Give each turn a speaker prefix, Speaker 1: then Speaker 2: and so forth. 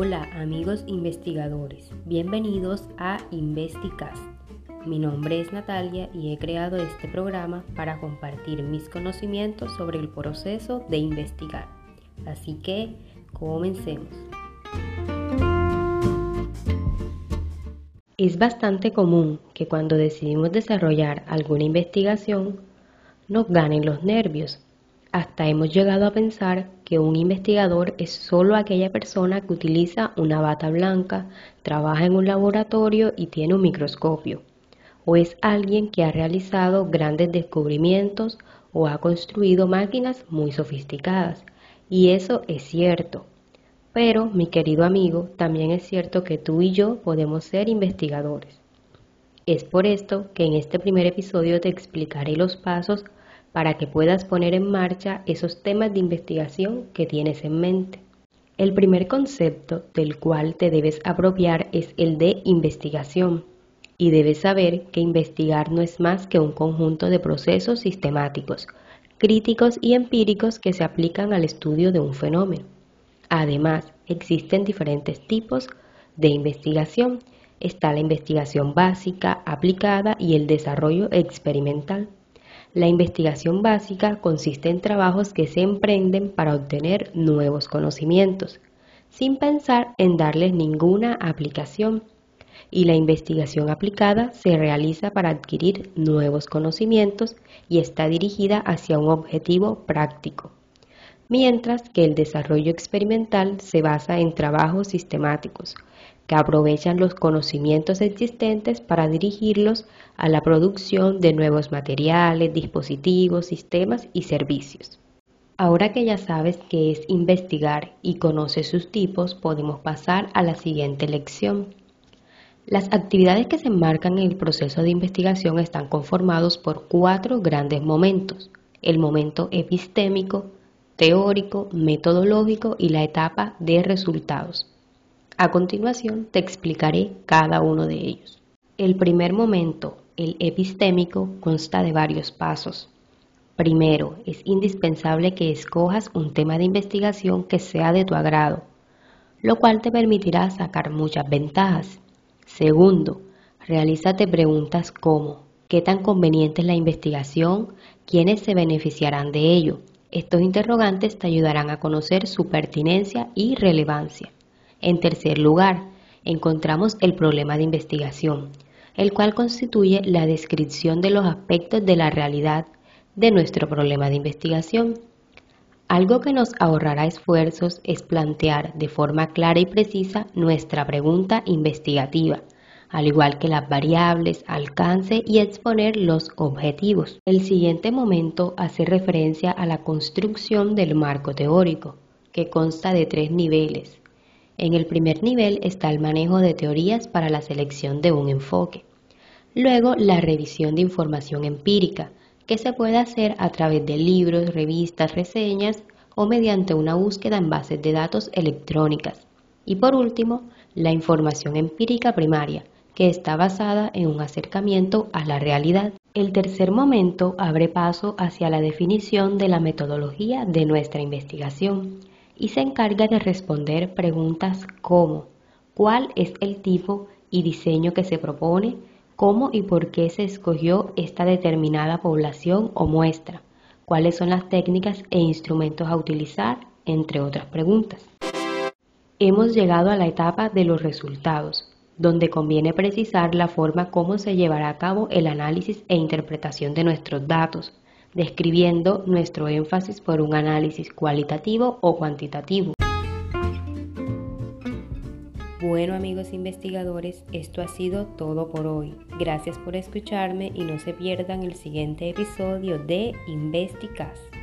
Speaker 1: Hola amigos investigadores, bienvenidos a Investicast. Mi nombre es Natalia y he creado este programa para compartir mis conocimientos sobre el proceso de investigar. Así que, comencemos. Es bastante común que cuando decidimos desarrollar alguna investigación nos ganen los nervios hasta hemos llegado a pensar que un investigador es solo aquella persona que utiliza una bata blanca, trabaja en un laboratorio y tiene un microscopio. O es alguien que ha realizado grandes descubrimientos o ha construido máquinas muy sofisticadas. Y eso es cierto. Pero, mi querido amigo, también es cierto que tú y yo podemos ser investigadores. Es por esto que en este primer episodio te explicaré los pasos para que puedas poner en marcha esos temas de investigación que tienes en mente. El primer concepto del cual te debes apropiar es el de investigación y debes saber que investigar no es más que un conjunto de procesos sistemáticos, críticos y empíricos que se aplican al estudio de un fenómeno. Además, existen diferentes tipos de investigación. Está la investigación básica, aplicada y el desarrollo experimental. La investigación básica consiste en trabajos que se emprenden para obtener nuevos conocimientos, sin pensar en darles ninguna aplicación. Y la investigación aplicada se realiza para adquirir nuevos conocimientos y está dirigida hacia un objetivo práctico. Mientras que el desarrollo experimental se basa en trabajos sistemáticos, que aprovechan los conocimientos existentes para dirigirlos a la producción de nuevos materiales, dispositivos, sistemas y servicios. Ahora que ya sabes qué es investigar y conoces sus tipos, podemos pasar a la siguiente lección. Las actividades que se enmarcan en el proceso de investigación están conformados por cuatro grandes momentos. El momento epistémico, teórico, metodológico y la etapa de resultados. A continuación te explicaré cada uno de ellos. El primer momento, el epistémico, consta de varios pasos. Primero, es indispensable que escojas un tema de investigación que sea de tu agrado, lo cual te permitirá sacar muchas ventajas. Segundo, realízate preguntas como ¿qué tan conveniente es la investigación? ¿Quiénes se beneficiarán de ello? Estos interrogantes te ayudarán a conocer su pertinencia y relevancia. En tercer lugar, encontramos el problema de investigación, el cual constituye la descripción de los aspectos de la realidad de nuestro problema de investigación. Algo que nos ahorrará esfuerzos es plantear de forma clara y precisa nuestra pregunta investigativa, al igual que las variables, alcance y exponer los objetivos. El siguiente momento hace referencia a la construcción del marco teórico, que consta de tres niveles, en el primer nivel está el manejo de teorías para la selección de un enfoque. Luego, la revisión de información empírica, que se puede hacer a través de libros, revistas, reseñas o mediante una búsqueda en bases de datos electrónicas. Y por último, la información empírica primaria, que está basada en un acercamiento a la realidad. El tercer momento abre paso hacia la definición de la metodología de nuestra investigación y se encarga de responder preguntas como ¿cuál es el tipo y diseño que se propone? ¿Cómo y por qué se escogió esta determinada población o muestra? ¿Cuáles son las técnicas e instrumentos a utilizar? Entre otras preguntas. Hemos llegado a la etapa de los resultados, donde conviene precisar la forma como se llevará a cabo el análisis e interpretación de nuestros datos, describiendo nuestro énfasis por un análisis cualitativo o cuantitativo. Bueno amigos investigadores, esto ha sido todo por hoy. Gracias por escucharme y no se pierdan el siguiente episodio de Investicast.